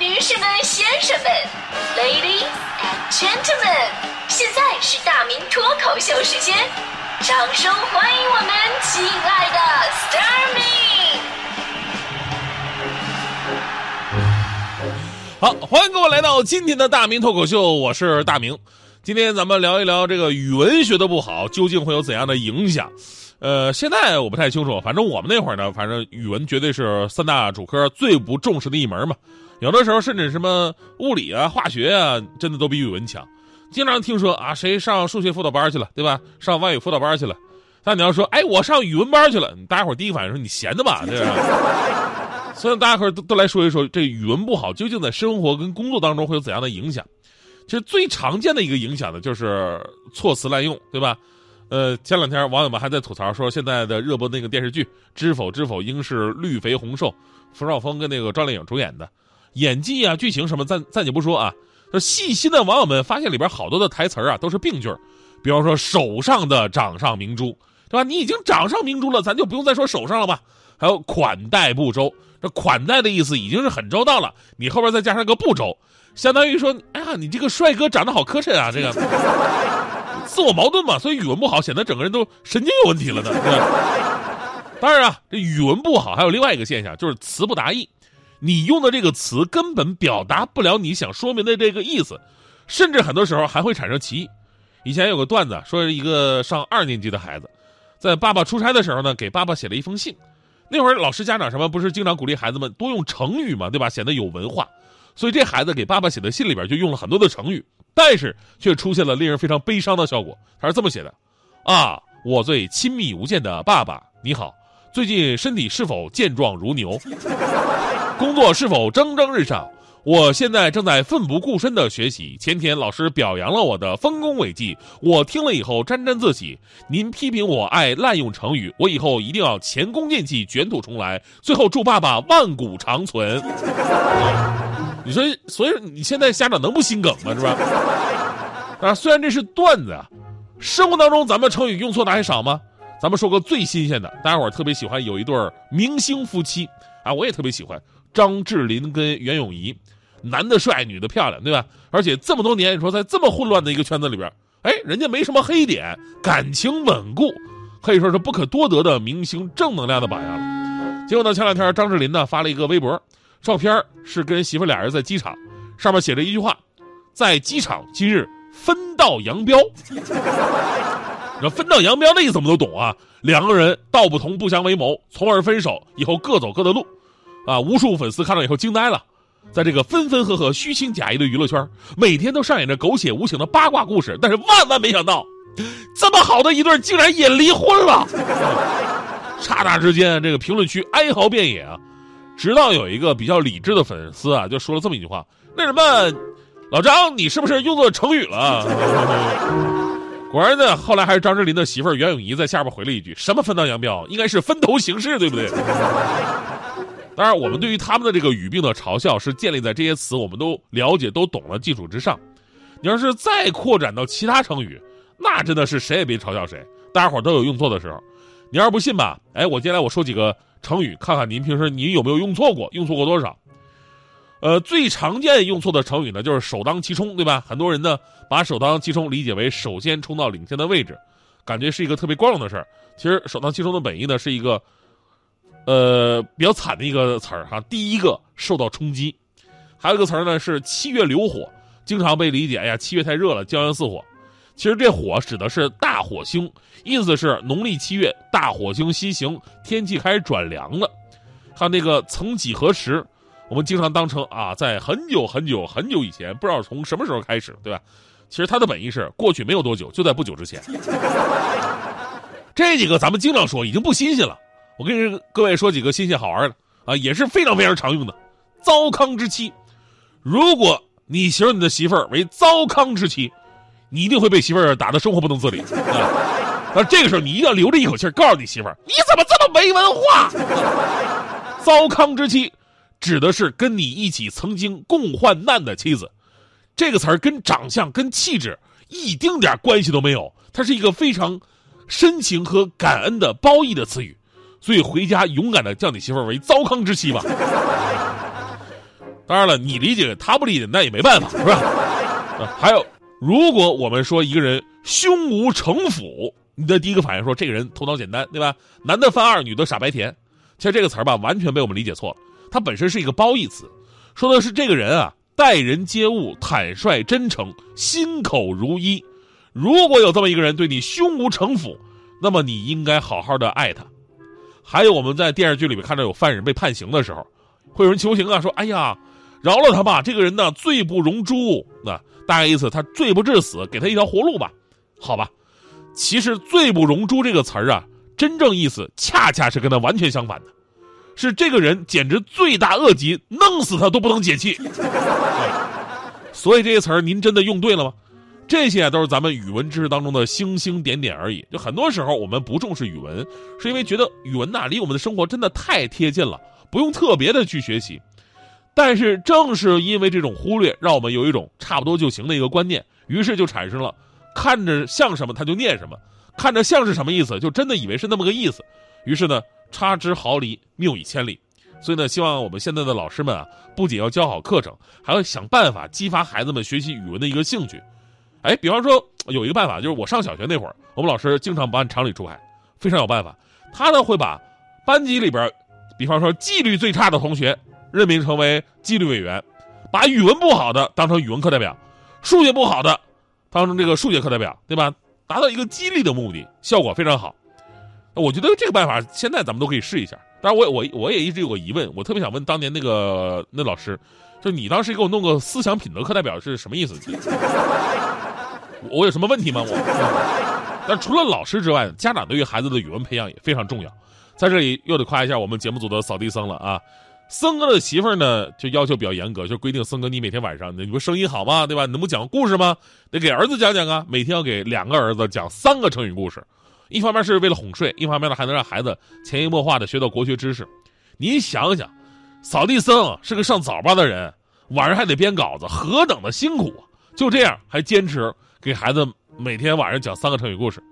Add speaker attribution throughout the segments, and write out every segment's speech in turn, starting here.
Speaker 1: 女士们、先生们，Ladies and Gentlemen，现在是大明脱口秀时间，掌声欢迎我们亲爱的 s t a r m y
Speaker 2: 好，欢迎各位来到今天的大明脱口秀，我是大明。今天咱们聊一聊这个语文学的不好，究竟会有怎样的影响？呃，现在我不太清楚，反正我们那会儿呢，反正语文绝对是三大主科最不重视的一门嘛。有的时候甚至什么物理啊、化学啊，真的都比语文强。经常听说啊，谁上数学辅导班去了，对吧？上外语辅导班去了。但你要说，哎，我上语文班去了，大家伙第一反应说你闲的吧，对吧？所以大家伙都都来说一说，这语文不好究竟在生活跟工作当中会有怎样的影响？其实最常见的一个影响呢，就是措辞滥用，对吧？呃，前两天网友们还在吐槽说，现在的热播那个电视剧《知否知否，应是绿肥红瘦》，冯绍峰跟那个赵丽颖主演的，演技啊、剧情什么暂暂且不说啊，这细心的网友们发现里边好多的台词啊都是病句比方说手上的掌上明珠，对吧？你已经掌上明珠了，咱就不用再说手上了吧？还有款待不周，这款待的意思已经是很周到了，你后边再加上个不周，相当于说，哎呀，你这个帅哥长得好磕碜啊，这个。自我矛盾嘛，所以语文不好，显得整个人都神经有问题了呢。当然啊，这语文不好还有另外一个现象，就是词不达意。你用的这个词根本表达不了你想说明的这个意思，甚至很多时候还会产生歧义。以前有个段子，说一个上二年级的孩子，在爸爸出差的时候呢，给爸爸写了一封信。那会儿老师家长什么不是经常鼓励孩子们多用成语嘛，对吧？显得有文化。所以这孩子给爸爸写的信里边就用了很多的成语。但是却出现了令人非常悲伤的效果。他是这么写的：“啊，我最亲密无间的爸爸，你好，最近身体是否健壮如牛？工作是否蒸蒸日上？我现在正在奋不顾身的学习。前天老师表扬了我的丰功伟绩，我听了以后沾沾自喜。您批评我爱滥用成语，我以后一定要前功尽弃，卷土重来。最后祝爸爸万古长存。”你说，所以你现在家长能不心梗吗？是吧？啊，虽然这是段子啊，生活当中咱们成语用错的还少吗？咱们说个最新鲜的，大家伙特别喜欢有一对明星夫妻啊，我也特别喜欢张智霖跟袁咏仪，男的帅，女的漂亮，对吧？而且这么多年，你说在这么混乱的一个圈子里边，哎，人家没什么黑点，感情稳固，可以说是不可多得的明星正能量的榜样了。结果呢，前两天张智霖呢发了一个微博。照片是跟媳妇俩人在机场，上面写着一句话：“在机场今日分道扬镳。”那分道扬镳的意思我们都懂啊，两个人道不同不相为谋，从而分手，以后各走各的路。啊，无数粉丝看到以后惊呆了，在这个分分合合、虚情假意的娱乐圈，每天都上演着狗血无情的八卦故事。但是万万没想到，这么好的一对竟然也离婚了。刹那之间，这个评论区哀嚎遍野啊。直到有一个比较理智的粉丝啊，就说了这么一句话：“那什么，老张，你是不是用作成语了？” 果然呢，后来还是张智霖的媳妇袁咏仪在下边回了一句：“什么分道扬镳？应该是分头行事，对不对？”当然，我们对于他们的这个语病的嘲笑是建立在这些词我们都了解、都懂的基础之上。你要是再扩展到其他成语，那真的是谁也别嘲笑谁，大家伙都有用错的时候。你要是不信吧，哎，我接下来我说几个。成语，看看您平时您有没有用错过，用错过多少？呃，最常见用错的成语呢，就是首当其冲，对吧？很多人呢把首当其冲理解为首先冲到领先的位置，感觉是一个特别光荣的事儿。其实首当其冲的本意呢是一个，呃，比较惨的一个词儿哈。第一个受到冲击，还有一个词儿呢是七月流火，经常被理解，哎呀，七月太热了，骄阳似火。其实这火指的是大火星，意思是农历七月大火星西行，天气开始转凉了。还有那个曾几何时，我们经常当成啊，在很久很久很久以前，不知道从什么时候开始，对吧？其实它的本意是过去没有多久，就在不久之前。这几个咱们经常说，已经不新鲜了。我跟各位说几个新鲜好玩的啊，也是非常非常常用的。糟糠之妻，如果你形容你的媳妇儿为糟糠之妻。你一定会被媳妇儿打得生活不能自理，啊！这个时候你一定要留着一口气告诉你媳妇儿：“你怎么这么没文化？”糟糠之妻，指的是跟你一起曾经共患难的妻子。这个词儿跟长相、跟气质一丁点关系都没有，它是一个非常深情和感恩的褒义的词语。所以回家勇敢的叫你媳妇为糟糠之妻吧。当然了，你理解他不理解，那也没办法，是吧？啊还有，如果我们说一个人胸无城府，你的第一个反应说这个人头脑简单，对吧？男的犯二，女的傻白甜。其实这个词儿吧，完全被我们理解错了。它本身是一个褒义词，说的是这个人啊，待人接物坦率真诚，心口如一。如果有这么一个人对你胸无城府，那么你应该好好的爱他。还有我们在电视剧里面看到有犯人被判刑的时候，会有人求情啊，说：“哎呀，饶了他吧，这个人呢罪不容诛。”那大概意思他罪不至死，给他一条活路吧。好吧，其实“罪不容诛”这个词儿啊，真正意思恰恰是跟他完全相反的，是这个人简直罪大恶极，弄死他都不能解气。所以这些词儿您真的用对了吗？这些都是咱们语文知识当中的星星点点而已。就很多时候我们不重视语文，是因为觉得语文呐离我们的生活真的太贴近了，不用特别的去学习。但是正是因为这种忽略，让我们有一种差不多就行的一个观念，于是就产生了看着像什么他就念什么，看着像是什么意思就真的以为是那么个意思，于是呢差之毫厘，谬以千里。所以呢，希望我们现在的老师们啊，不仅要教好课程，还要想办法激发孩子们学习语文的一个兴趣。哎，比方说有一个办法，就是我上小学那会儿，我们老师经常不按常理出牌，非常有办法。他呢会把班级里边，比方说纪律最差的同学任命成为纪律委员，把语文不好的当成语文课代表，数学不好的当成这个数学课代表，对吧？达到一个激励的目的，效果非常好。我觉得这个办法现在咱们都可以试一下。当然，我我我也一直有个疑问，我特别想问当年那个那老师，就你当时给我弄个思想品德课代表是什么意思？我有什么问题吗？我，但除了老师之外，家长对于孩子的语文培养也非常重要。在这里又得夸一下我们节目组的扫地僧了啊！僧哥的媳妇儿呢，就要求比较严格，就规定僧哥你每天晚上你不声音好吗？对吧？你能不讲故事吗？得给儿子讲讲啊！每天要给两个儿子讲三个成语故事，一方面是为了哄睡，一方面呢还能让孩子潜移默化的学到国学知识。你想想，扫地僧是个上早班的人，晚上还得编稿子，何等的辛苦啊！就这样还坚持。给孩子每天晚上讲三个成语故事。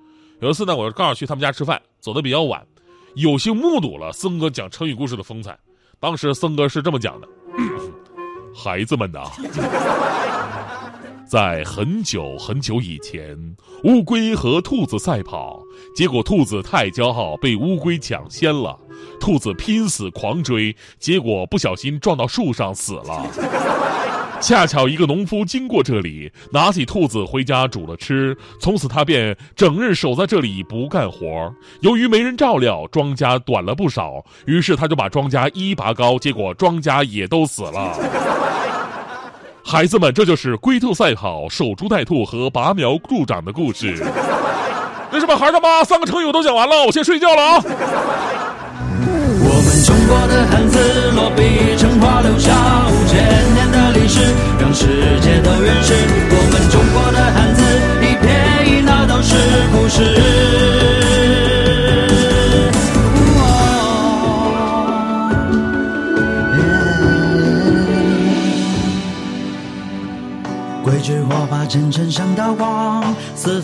Speaker 2: 有一次呢，我刚好去他们家吃饭，走的比较晚，有幸目睹了僧哥讲成语故事的风采。当时僧哥是这么讲的：“孩子们呐，在很久很久以前，乌龟和兔子赛跑，结果兔子太骄傲，被乌龟抢先了。兔子拼死狂追，结果不小心撞到树上死了。”恰巧一个农夫经过这里，拿起兔子回家煮了吃。从此他便整日守在这里不干活。由于没人照料，庄稼短了不少。于是他就把庄稼一拔高，结果庄稼也都死了。孩子们，这就是龟兔赛跑、守株待兔和拔苗助长的故事。那什么，孩他妈，三个成语我都讲完了，我先睡觉了啊。
Speaker 3: 我们中国的汉字落笔成画，留下五千年的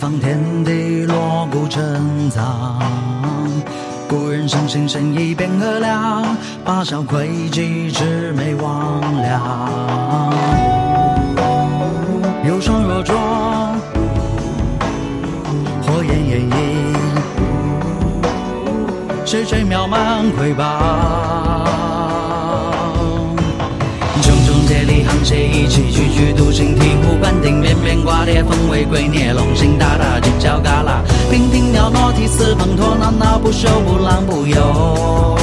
Speaker 3: 方天地锣鼓震藏。古人生性深意辨恶良，八小诡计魑魅魍魉。有双若浊，火焰炎影，谁吹渺茫瑰宝。谁，一气，踽踽独行，醍醐灌顶，变变卦叠，凤尾龟，孽龙行大大，犄角旮旯，娉婷袅娜，涕泗滂沱，闹闹不休，不浪不游。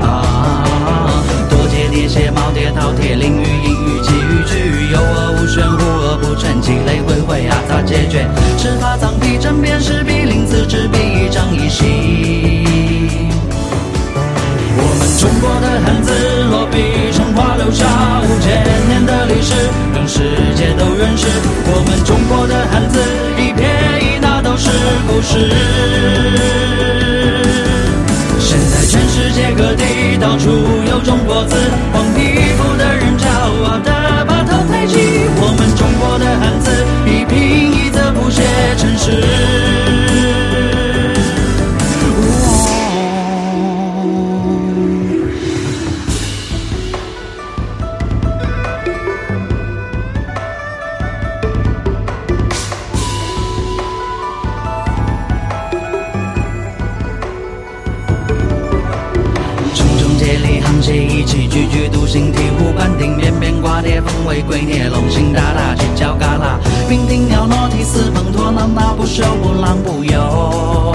Speaker 3: 啊，多阶叠写，耄耋饕餮，囹圄隐圄，奇语巨语，有恶无玄，无恶不全，积累回回啊，咋解决？尺法藏笔，针砭时弊，临字执笔，一张一形。我们中国的汉字落笔，千年的历史，让世界都认识。我们中国的汉字一撇一捺都是故事。现在全世界各地到处有中国字，黄皮肤起踽踽独行，醍醐灌顶，翩翩挂蝶，风为鬼孽，龙行大大，犬叫嘎啦，冰顶鸟涕泗，滂沱浪淘不休，不浪不游。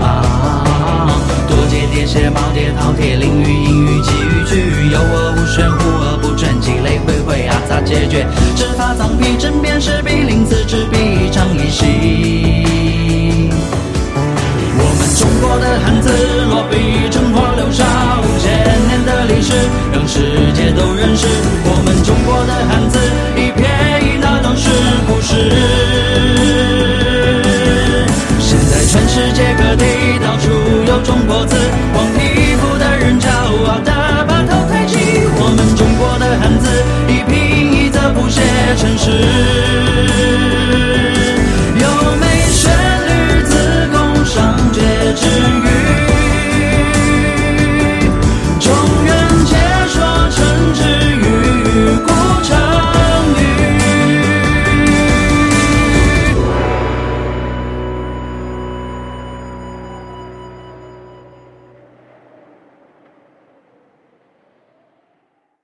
Speaker 3: 啊，多借蝶蝎，猫蝶，饕餮，鳞鱼，银鱼，鲫鱼，巨鱼，游而不旋，呼不倦，涕泪汇汇，阿杂皆绝，直发藏皮，针砭时弊，鳞次栉比，长一息。我们中国的汉字落笔。让世界都认识我们中国的汉字，